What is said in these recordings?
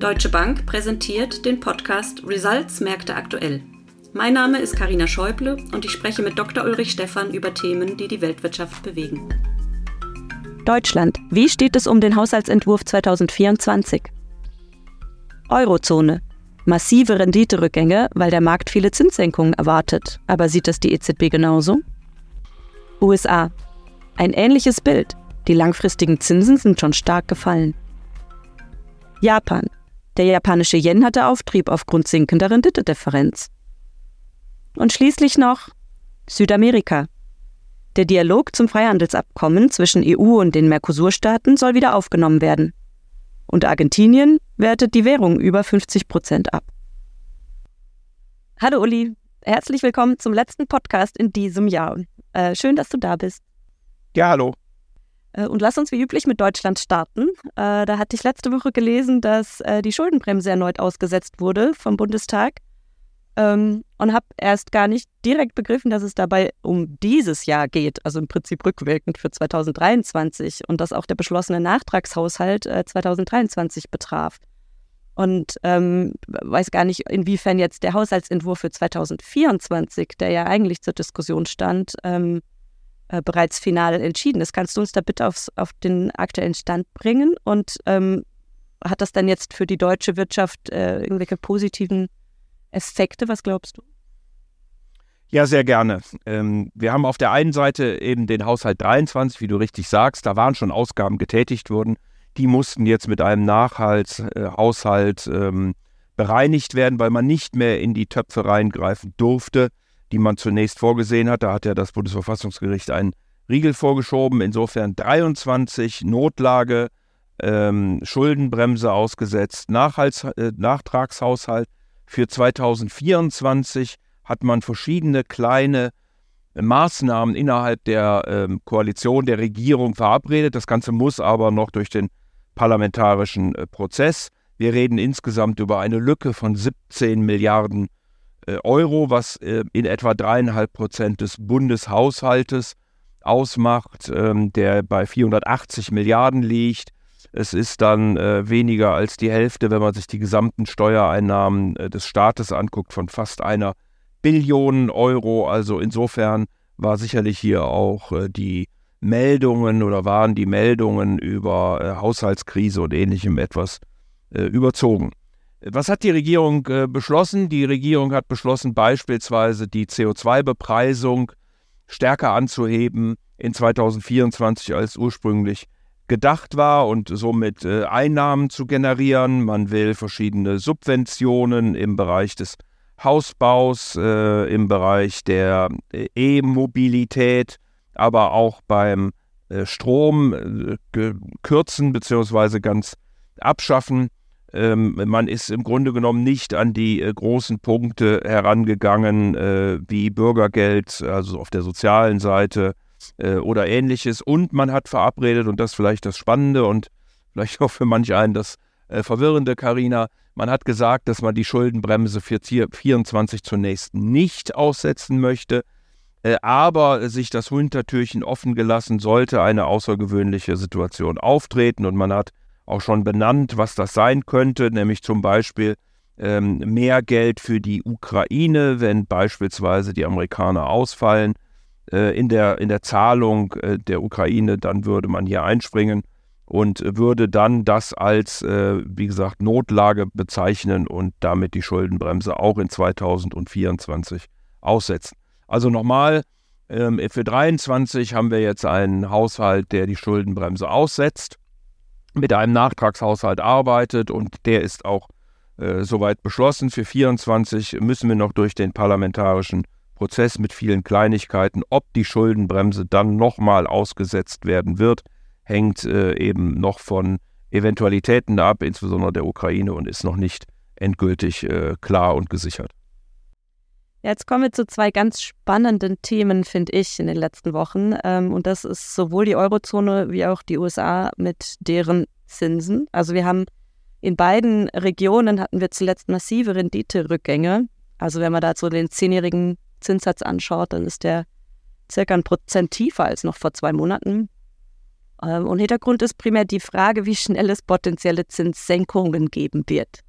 Deutsche Bank präsentiert den Podcast Results Märkte aktuell. Mein Name ist Karina Schäuble und ich spreche mit Dr. Ulrich Stephan über Themen, die die Weltwirtschaft bewegen. Deutschland. Wie steht es um den Haushaltsentwurf 2024? Eurozone. Massive Renditerückgänge, weil der Markt viele Zinssenkungen erwartet. Aber sieht das die EZB genauso? USA. Ein ähnliches Bild. Die langfristigen Zinsen sind schon stark gefallen. Japan. Der japanische Yen hatte Auftrieb aufgrund sinkender Renditedifferenz. Und schließlich noch Südamerika. Der Dialog zum Freihandelsabkommen zwischen EU und den Mercosur-Staaten soll wieder aufgenommen werden. Und Argentinien wertet die Währung über 50 Prozent ab. Hallo Uli, herzlich willkommen zum letzten Podcast in diesem Jahr. Äh, schön, dass du da bist. Ja, hallo. Äh, und lass uns wie üblich mit Deutschland starten. Äh, da hatte ich letzte Woche gelesen, dass äh, die Schuldenbremse erneut ausgesetzt wurde vom Bundestag. Ähm, und habe erst gar nicht direkt begriffen, dass es dabei um dieses Jahr geht, also im Prinzip rückwirkend für 2023 und dass auch der beschlossene Nachtragshaushalt 2023 betraf. Und ähm, weiß gar nicht, inwiefern jetzt der Haushaltsentwurf für 2024, der ja eigentlich zur Diskussion stand, ähm, äh, bereits final entschieden ist. Kannst du uns da bitte aufs, auf den aktuellen Stand bringen? Und ähm, hat das dann jetzt für die deutsche Wirtschaft äh, irgendwelche positiven Effekte? Was glaubst du? Ja, sehr gerne. Ähm, wir haben auf der einen Seite eben den Haushalt 23, wie du richtig sagst, da waren schon Ausgaben getätigt worden. Die mussten jetzt mit einem Nachhaltshaushalt äh, ähm, bereinigt werden, weil man nicht mehr in die Töpfe reingreifen durfte, die man zunächst vorgesehen hat. Da hat ja das Bundesverfassungsgericht einen Riegel vorgeschoben. Insofern 23 Notlage, ähm, Schuldenbremse ausgesetzt, Nachhalts äh, Nachtragshaushalt für 2024 hat man verschiedene kleine Maßnahmen innerhalb der äh, Koalition, der Regierung verabredet. Das Ganze muss aber noch durch den parlamentarischen äh, Prozess. Wir reden insgesamt über eine Lücke von 17 Milliarden äh, Euro, was äh, in etwa dreieinhalb Prozent des Bundeshaushaltes ausmacht, ähm, der bei 480 Milliarden liegt. Es ist dann äh, weniger als die Hälfte, wenn man sich die gesamten Steuereinnahmen äh, des Staates anguckt, von fast einer Billion Euro. Also insofern war sicherlich hier auch äh, die Meldungen oder waren die Meldungen über äh, Haushaltskrise und ähnlichem etwas äh, überzogen. Was hat die Regierung äh, beschlossen? Die Regierung hat beschlossen, beispielsweise die CO2-Bepreisung stärker anzuheben in 2024 als ursprünglich gedacht war und somit äh, Einnahmen zu generieren. Man will verschiedene Subventionen im Bereich des Hausbaus, äh, im Bereich der äh, E-Mobilität, aber auch beim äh, Strom äh, kürzen bzw. ganz abschaffen. Ähm, man ist im Grunde genommen nicht an die äh, großen Punkte herangegangen, wie Bürgergeld, also auf der sozialen Seite, äh, oder ähnliches. Und man hat verabredet, und das ist vielleicht das Spannende und vielleicht auch für manch einen das äh, Verwirrende, Karina, man hat gesagt, dass man die Schuldenbremse für 2024 zunächst nicht aussetzen möchte, äh, aber sich das Hintertürchen offen gelassen sollte eine außergewöhnliche Situation auftreten. Und man hat auch schon benannt, was das sein könnte, nämlich zum Beispiel ähm, mehr Geld für die Ukraine, wenn beispielsweise die Amerikaner ausfallen äh, in, der, in der Zahlung äh, der Ukraine, dann würde man hier einspringen und würde dann das als, äh, wie gesagt, Notlage bezeichnen und damit die Schuldenbremse auch in 2024 aussetzen. Also nochmal, ähm, für 2023 haben wir jetzt einen Haushalt, der die Schuldenbremse aussetzt, mit einem Nachtragshaushalt arbeitet und der ist auch äh, soweit beschlossen. Für 2024 müssen wir noch durch den parlamentarischen Prozess mit vielen Kleinigkeiten. Ob die Schuldenbremse dann nochmal ausgesetzt werden wird, hängt äh, eben noch von Eventualitäten ab, insbesondere der Ukraine, und ist noch nicht endgültig äh, klar und gesichert. Jetzt kommen wir zu zwei ganz spannenden Themen, finde ich, in den letzten Wochen. Ähm, und das ist sowohl die Eurozone wie auch die USA mit deren Zinsen. Also wir haben in beiden Regionen hatten wir zuletzt massive Renditerückgänge. Also wenn man da so den zehnjährigen Zinssatz anschaut, dann ist der circa ein Prozent tiefer als noch vor zwei Monaten. Ähm, und Hintergrund ist primär die Frage, wie schnell es potenzielle Zinssenkungen geben wird.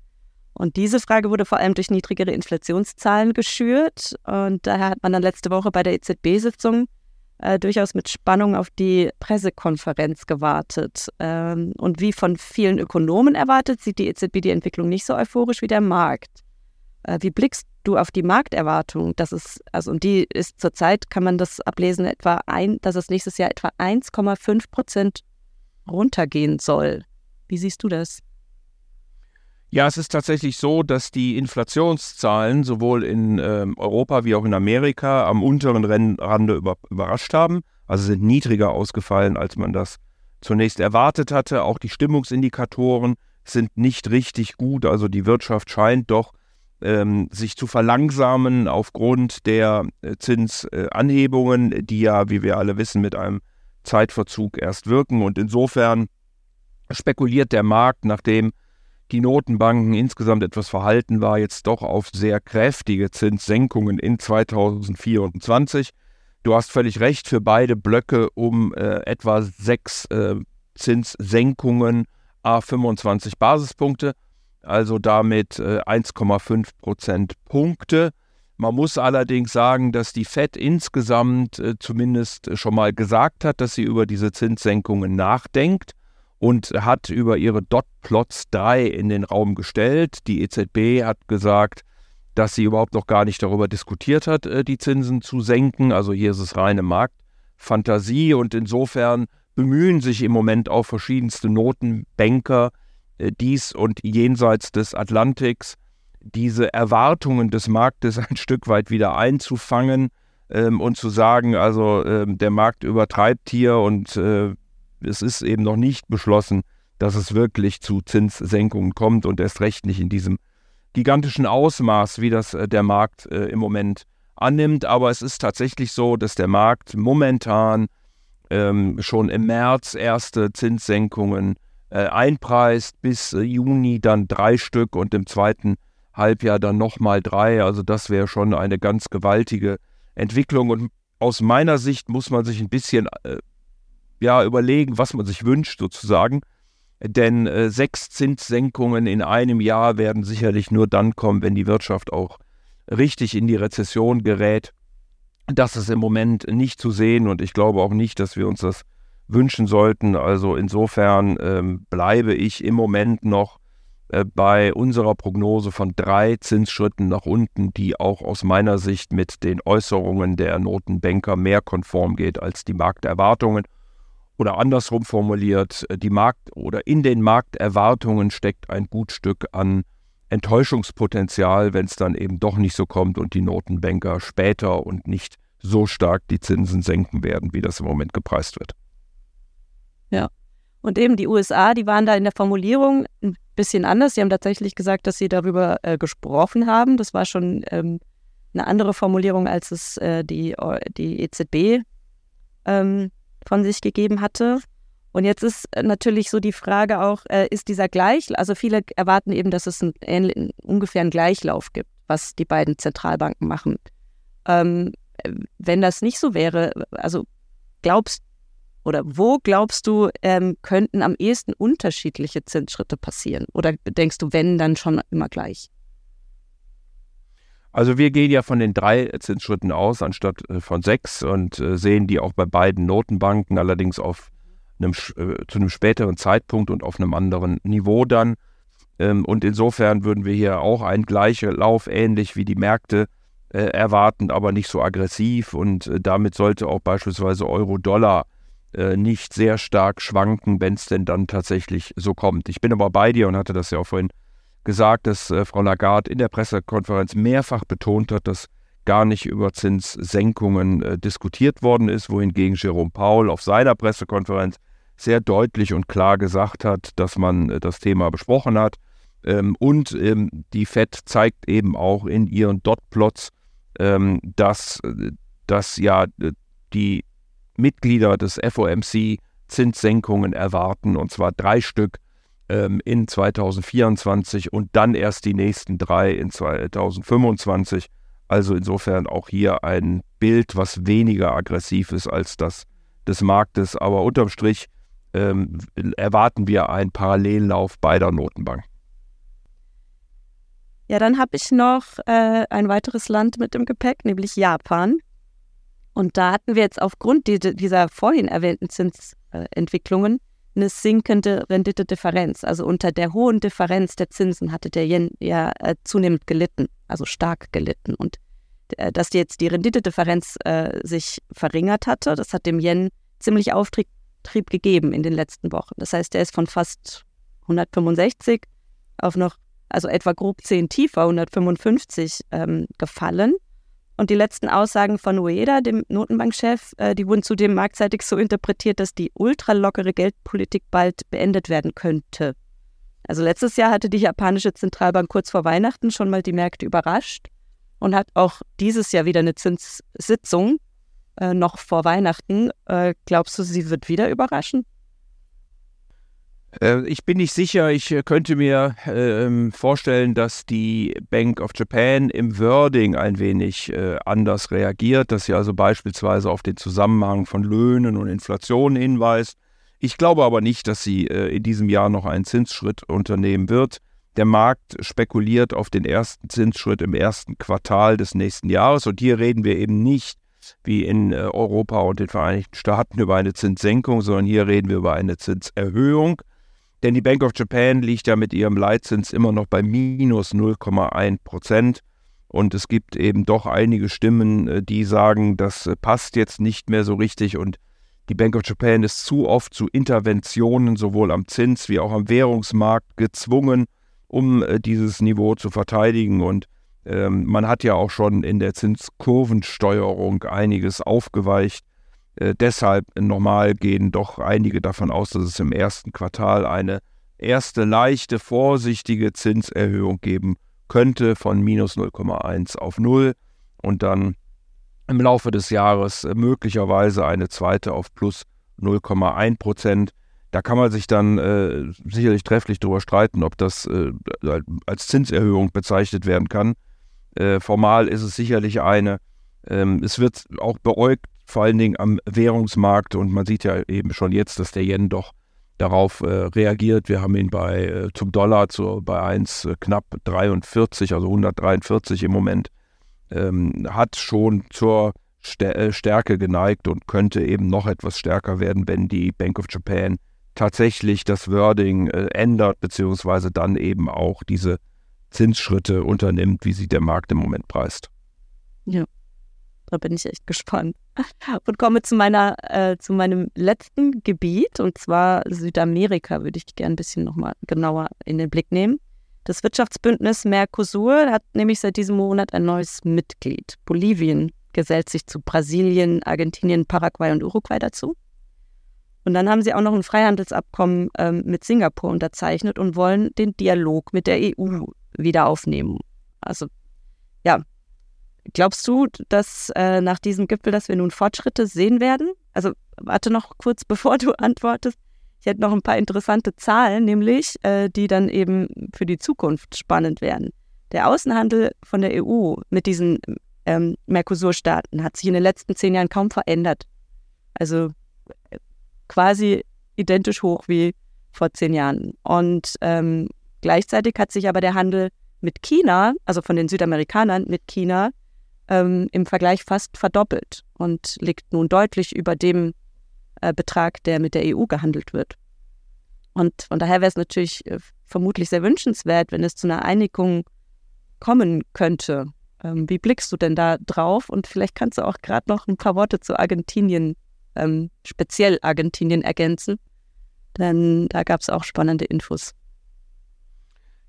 Und diese Frage wurde vor allem durch niedrigere Inflationszahlen geschürt. Und daher hat man dann letzte Woche bei der EZB-Sitzung äh, durchaus mit Spannung auf die Pressekonferenz gewartet. Ähm, und wie von vielen Ökonomen erwartet, sieht die EZB die Entwicklung nicht so euphorisch wie der Markt. Äh, wie blickst du auf die Markterwartung? Das ist, also, und die ist zurzeit, kann man das ablesen, etwa ein, dass es nächstes Jahr etwa 1,5 Prozent runtergehen soll. Wie siehst du das? Ja, es ist tatsächlich so, dass die Inflationszahlen sowohl in äh, Europa wie auch in Amerika am unteren Rande über, überrascht haben. Also sind niedriger ausgefallen, als man das zunächst erwartet hatte. Auch die Stimmungsindikatoren sind nicht richtig gut. Also die Wirtschaft scheint doch ähm, sich zu verlangsamen aufgrund der äh, Zinsanhebungen, die ja, wie wir alle wissen, mit einem Zeitverzug erst wirken. Und insofern spekuliert der Markt, nachdem die Notenbanken insgesamt etwas verhalten war, jetzt doch auf sehr kräftige Zinssenkungen in 2024. Du hast völlig recht, für beide Blöcke um äh, etwa sechs äh, Zinssenkungen a 25 Basispunkte, also damit äh, 1,5 Prozentpunkte. Man muss allerdings sagen, dass die Fed insgesamt äh, zumindest schon mal gesagt hat, dass sie über diese Zinssenkungen nachdenkt und hat über ihre Dot-Plots drei in den Raum gestellt. Die EZB hat gesagt, dass sie überhaupt noch gar nicht darüber diskutiert hat, äh, die Zinsen zu senken. Also hier ist es reine Marktfantasie und insofern bemühen sich im Moment auch verschiedenste Notenbanker äh, dies und jenseits des Atlantiks diese Erwartungen des Marktes ein Stück weit wieder einzufangen ähm, und zu sagen, also äh, der Markt übertreibt hier und äh, es ist eben noch nicht beschlossen, dass es wirklich zu Zinssenkungen kommt und erst recht nicht in diesem gigantischen Ausmaß, wie das äh, der Markt äh, im Moment annimmt. Aber es ist tatsächlich so, dass der Markt momentan ähm, schon im März erste Zinssenkungen äh, einpreist, bis Juni dann drei Stück und im zweiten Halbjahr dann nochmal drei. Also das wäre schon eine ganz gewaltige Entwicklung. Und aus meiner Sicht muss man sich ein bisschen ja, überlegen, was man sich wünscht sozusagen. Denn äh, sechs Zinssenkungen in einem Jahr werden sicherlich nur dann kommen, wenn die Wirtschaft auch richtig in die Rezession gerät. Das ist im Moment nicht zu sehen und ich glaube auch nicht, dass wir uns das wünschen sollten. Also insofern ähm, bleibe ich im Moment noch äh, bei unserer Prognose von drei Zinsschritten nach unten, die auch aus meiner Sicht mit den Äußerungen der Notenbanker mehr konform geht als die Markterwartungen. Oder andersrum formuliert, äh, die Markt- oder in den Markterwartungen steckt ein gut Stück an Enttäuschungspotenzial, wenn es dann eben doch nicht so kommt und die Notenbanker später und nicht so stark die Zinsen senken werden, wie das im Moment gepreist wird. Ja. Und eben die USA, die waren da in der Formulierung ein bisschen anders. Sie haben tatsächlich gesagt, dass sie darüber äh, gesprochen haben. Das war schon ähm, eine andere Formulierung, als es äh, die, die EZB ähm, von sich gegeben hatte. Und jetzt ist äh, natürlich so die Frage auch, äh, ist dieser Gleich, also viele erwarten eben, dass es einen, ungefähr einen Gleichlauf gibt, was die beiden Zentralbanken machen. Ähm, wenn das nicht so wäre, also glaubst oder wo glaubst du, ähm, könnten am ehesten unterschiedliche Zinsschritte passieren? Oder denkst du, wenn, dann schon immer gleich? Also wir gehen ja von den drei Zinsschritten aus, anstatt äh, von sechs und äh, sehen die auch bei beiden Notenbanken, allerdings auf einem, äh, zu einem späteren Zeitpunkt und auf einem anderen Niveau dann. Ähm, und insofern würden wir hier auch einen gleichen Lauf, ähnlich wie die Märkte, erwarten, aber nicht so aggressiv. Und damit sollte auch beispielsweise Euro-Dollar nicht sehr stark schwanken, wenn es denn dann tatsächlich so kommt. Ich bin aber bei dir und hatte das ja auch vorhin gesagt, dass äh, Frau Lagarde in der Pressekonferenz mehrfach betont hat, dass gar nicht über Zinssenkungen äh, diskutiert worden ist, wohingegen Jerome Paul auf seiner Pressekonferenz sehr deutlich und klar gesagt hat, dass man äh, das Thema besprochen hat. Ähm, und ähm, die Fed zeigt eben auch in ihren Dotplots, ähm, dass, dass ja die Mitglieder des FOMC Zinssenkungen erwarten, und zwar drei Stück ähm, in 2024 und dann erst die nächsten drei in 2025. Also insofern auch hier ein Bild, was weniger aggressiv ist als das des Marktes. Aber unterm Strich ähm, erwarten wir einen Parallellauf beider Notenbanken. Ja, dann habe ich noch äh, ein weiteres Land mit im Gepäck, nämlich Japan. Und da hatten wir jetzt aufgrund dieser vorhin erwähnten Zinsentwicklungen eine sinkende Renditedifferenz. Also unter der hohen Differenz der Zinsen hatte der Yen ja äh, zunehmend gelitten, also stark gelitten. Und äh, dass jetzt die Renditedifferenz äh, sich verringert hatte, das hat dem Yen ziemlich Auftrieb gegeben in den letzten Wochen. Das heißt, er ist von fast 165 auf noch also etwa grob 10 tiefer, 155, ähm, gefallen. Und die letzten Aussagen von Ueda, dem Notenbankchef, äh, die wurden zudem marktseitig so interpretiert, dass die ultralockere Geldpolitik bald beendet werden könnte. Also letztes Jahr hatte die japanische Zentralbank kurz vor Weihnachten schon mal die Märkte überrascht und hat auch dieses Jahr wieder eine Zinssitzung äh, noch vor Weihnachten. Äh, glaubst du, sie wird wieder überraschen? Äh, ich bin nicht sicher. Ich äh, könnte mir äh, vorstellen, dass die Bank of Japan im Wording ein wenig äh, anders reagiert, dass sie also beispielsweise auf den Zusammenhang von Löhnen und Inflation hinweist. Ich glaube aber nicht, dass sie in diesem Jahr noch einen Zinsschritt unternehmen wird. Der Markt spekuliert auf den ersten Zinsschritt im ersten Quartal des nächsten Jahres. Und hier reden wir eben nicht wie in Europa und den Vereinigten Staaten über eine Zinssenkung, sondern hier reden wir über eine Zinserhöhung. Denn die Bank of Japan liegt ja mit ihrem Leitzins immer noch bei minus 0,1 Prozent. Und es gibt eben doch einige Stimmen, äh, die sagen, das äh, passt jetzt nicht mehr so richtig. Und die Bank of Japan ist zu oft zu Interventionen sowohl am Zins wie auch am Währungsmarkt gezwungen, um äh, dieses Niveau zu verteidigen. Und ähm, man hat ja auch schon in der Zinskurvensteuerung einiges aufgeweicht. Äh, deshalb normal gehen doch einige davon aus, dass es im ersten Quartal eine erste leichte, vorsichtige Zinserhöhung geben könnte von minus 0,1 auf 0 und dann im Laufe des Jahres äh, möglicherweise eine zweite auf plus 0,1 Prozent. Da kann man sich dann äh, sicherlich trefflich darüber streiten, ob das äh, als Zinserhöhung bezeichnet werden kann. Äh, formal ist es sicherlich eine. Ähm, es wird auch beäugt vor allen Dingen am Währungsmarkt. Und man sieht ja eben schon jetzt, dass der Yen doch darauf äh, reagiert. Wir haben ihn bei äh, zum Dollar zu, bei 1 äh, knapp 43, also 143 im Moment, ähm, hat schon zur äh, Stärke geneigt und könnte eben noch etwas stärker werden, wenn die Bank of Japan tatsächlich das Wording äh, ändert, beziehungsweise dann eben auch diese Zinsschritte unternimmt, wie sie der Markt im Moment preist. Ja. Da bin ich echt gespannt. Und komme zu meiner, äh, zu meinem letzten Gebiet, und zwar Südamerika, würde ich gerne ein bisschen nochmal genauer in den Blick nehmen. Das Wirtschaftsbündnis Mercosur hat nämlich seit diesem Monat ein neues Mitglied. Bolivien gesellt sich zu Brasilien, Argentinien, Paraguay und Uruguay dazu. Und dann haben sie auch noch ein Freihandelsabkommen ähm, mit Singapur unterzeichnet und wollen den Dialog mit der EU wieder aufnehmen. Also ja, Glaubst du, dass äh, nach diesem Gipfel, dass wir nun Fortschritte sehen werden? Also warte noch kurz, bevor du antwortest. Ich hätte noch ein paar interessante Zahlen, nämlich, äh, die dann eben für die Zukunft spannend werden. Der Außenhandel von der EU mit diesen ähm, Mercosur-Staaten hat sich in den letzten zehn Jahren kaum verändert. Also quasi identisch hoch wie vor zehn Jahren. Und ähm, gleichzeitig hat sich aber der Handel mit China, also von den Südamerikanern mit China, ähm, im Vergleich fast verdoppelt und liegt nun deutlich über dem äh, Betrag, der mit der EU gehandelt wird. Und von daher wäre es natürlich äh, vermutlich sehr wünschenswert, wenn es zu einer Einigung kommen könnte. Ähm, wie blickst du denn da drauf? Und vielleicht kannst du auch gerade noch ein paar Worte zu Argentinien, ähm, speziell Argentinien, ergänzen. Denn da gab es auch spannende Infos.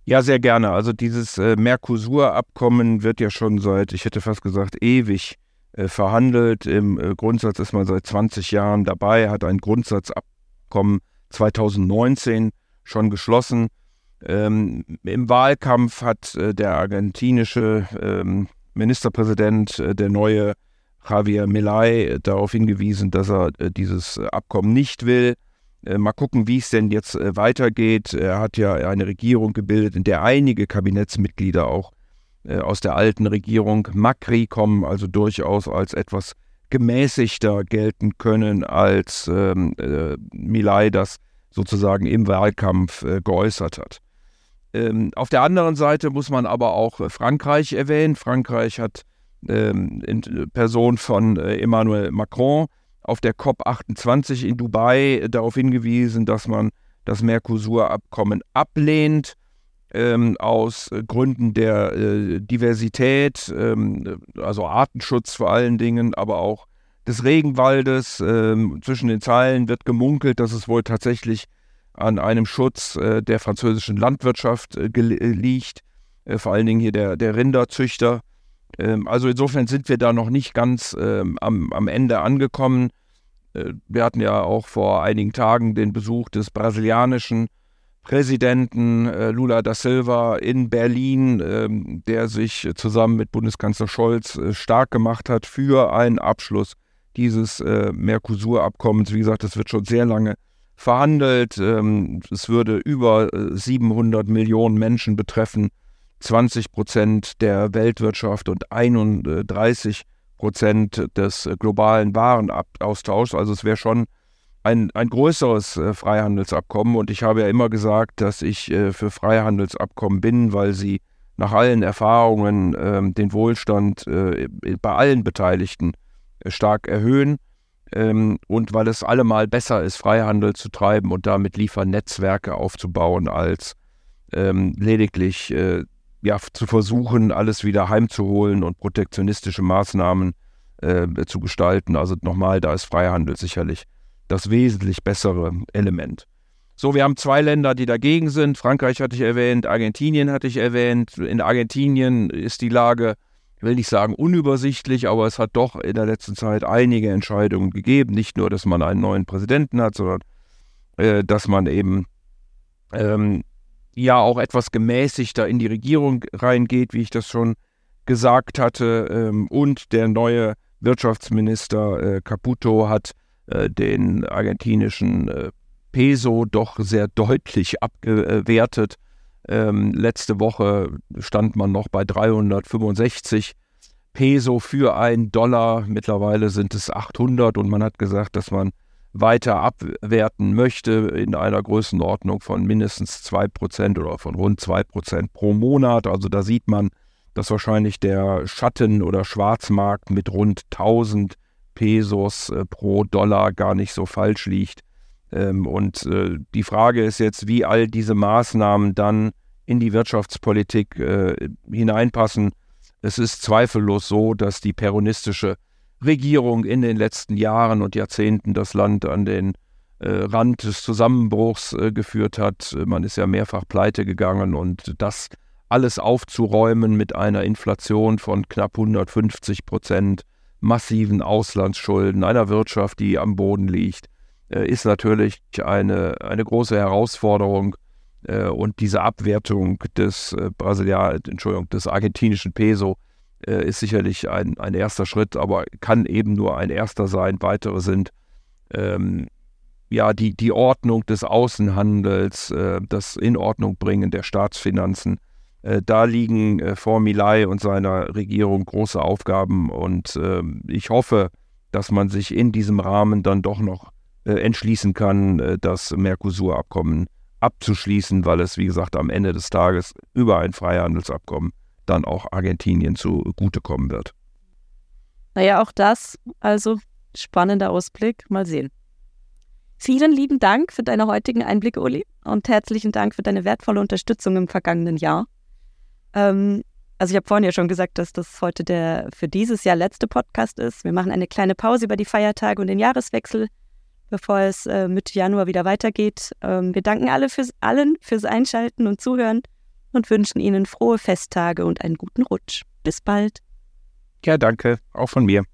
Ja, sehr gerne. Also dieses äh, Mercosur-Abkommen wird ja schon seit, ich hätte fast gesagt, ewig äh, verhandelt. Im äh, Grundsatz ist man seit 20 Jahren dabei, hat ein Grundsatzabkommen 2019 schon geschlossen. Ähm, Im Wahlkampf hat äh, der argentinische ähm, Ministerpräsident, äh, der neue Javier Milei, darauf hingewiesen, dass er äh, dieses Abkommen nicht will. Äh, mal gucken, wie es denn jetzt äh, weitergeht. Er hat ja eine Regierung gebildet, in der einige Kabinettsmitglieder auch äh, aus der alten Regierung Macri kommen, also durchaus als etwas gemäßigter gelten können, als ähm, äh, Milay das sozusagen im Wahlkampf geäußert hat. Ähm, auf der anderen Seite muss man aber auch Frankreich erwähnen. Frankreich hat ähm, in Person von Emmanuel Macron auf der COP28 in Dubai darauf hingewiesen, dass man das Mercosur-Abkommen ablehnt ähm, aus Gründen der äh, Diversität, ähm, also Artenschutz vor allen Dingen, aber auch des Regenwaldes. Ähm, zwischen den Zeilen wird gemunkelt, dass es wohl tatsächlich an einem Schutz äh, der französischen Landwirtschaft äh, äh liegt, äh, vor allen Dingen hier der, der Rinderzüchter. Ähm, also insofern sind wir da noch nicht ganz ähm, am, am Ende angekommen. Äh, wir hatten ja auch vor einigen Tagen den Besuch des brasilianischen Präsidenten äh, Lula da Silva in Berlin, ähm, der sich zusammen mit Bundeskanzler Scholz äh, stark gemacht hat für einen Abschluss dieses Mercosur-Abkommens. Wie gesagt, das wird schon sehr lange verhandelt. Es würde über 700 Millionen Menschen betreffen, 20 Prozent der Weltwirtschaft und 31 Prozent des globalen Warenaustauschs. Also es wäre schon ein, ein größeres äh, Freihandelsabkommen. Und ich habe ja immer gesagt, dass ich äh, für Freihandelsabkommen bin, weil sie nach allen Erfahrungen äh, den Wohlstand äh, bei allen Beteiligten stark erhöhen ähm, und weil es allemal besser ist, Freihandel zu treiben und damit Liefernetzwerke aufzubauen, als ähm, lediglich ja, zu versuchen, alles wieder heimzuholen und protektionistische Maßnahmen zu gestalten. Also nochmal, da ist Freihandel sicherlich das wesentlich bessere Element. So, wir haben zwei Länder, die dagegen sind. Frankreich hatte ich erwähnt, Argentinien hatte ich erwähnt. In Argentinien ist die Lage, will nicht sagen unübersichtlich, aber es hat doch in der letzten Zeit einige Entscheidungen gegeben. Nicht nur, dass man einen neuen Präsidenten hat, sondern äh, dass man eben ähm, ja auch etwas gemäßigter in die Regierung reingeht, wie ich das schon gesagt hatte. Ähm, und der neue Wirtschaftsminister äh, Caputo hat äh, den argentinischen äh, Peso doch sehr deutlich abgewertet. Ähm, letzte Woche stand man noch bei 365 Peso für einen Dollar. Mittlerweile sind es 800 und man hat gesagt, dass man weiter abwerten möchte in einer Größenordnung von mindestens 2% oder von rund 2% pro Monat. Also da sieht man, dass wahrscheinlich der Schatten- oder Schwarzmarkt mit rund 1000 Pesos äh, pro Dollar gar nicht so falsch liegt. Ähm, und äh, die Frage ist jetzt, wie all diese Maßnahmen dann in die Wirtschaftspolitik äh, hineinpassen. Es ist zweifellos so, dass die peronistische Regierung in den letzten Jahren und Jahrzehnten das Land an den äh, Rand des Zusammenbruchs äh, geführt hat. Man ist ja mehrfach pleite gegangen und das alles aufzuräumen mit einer Inflation von knapp 150 Prozent, massiven Auslandsschulden, einer Wirtschaft, die am Boden liegt, äh, ist natürlich eine, eine große Herausforderung. Und diese Abwertung des Brasilian, Entschuldigung, des argentinischen Peso ist sicherlich ein, ein erster Schritt, aber kann eben nur ein erster sein. Weitere sind ähm, ja die, die Ordnung des Außenhandels, äh, das Inordnung bringen der Staatsfinanzen äh, da liegen äh, vor Milay und seiner Regierung große Aufgaben und äh, ich hoffe, dass man sich in diesem Rahmen dann doch noch äh, entschließen kann, äh, das Mercosur-Abkommen abzuschließen, weil es, wie gesagt, am Ende des Tages über ein Freihandelsabkommen dann auch Argentinien zugutekommen wird. Naja, auch das, also spannender Ausblick, mal sehen. Vielen lieben Dank für deine heutigen Einblicke, Uli, und herzlichen Dank für deine wertvolle Unterstützung im vergangenen Jahr. Ähm, also ich habe vorhin ja schon gesagt, dass das heute der für dieses Jahr letzte Podcast ist. Wir machen eine kleine Pause über die Feiertage und den Jahreswechsel, bevor es äh, Mitte Januar wieder weitergeht. Ähm, wir danken alle fürs, allen fürs Einschalten und Zuhören und wünschen Ihnen frohe Festtage und einen guten Rutsch. Bis bald. Ja, danke. Auch von mir.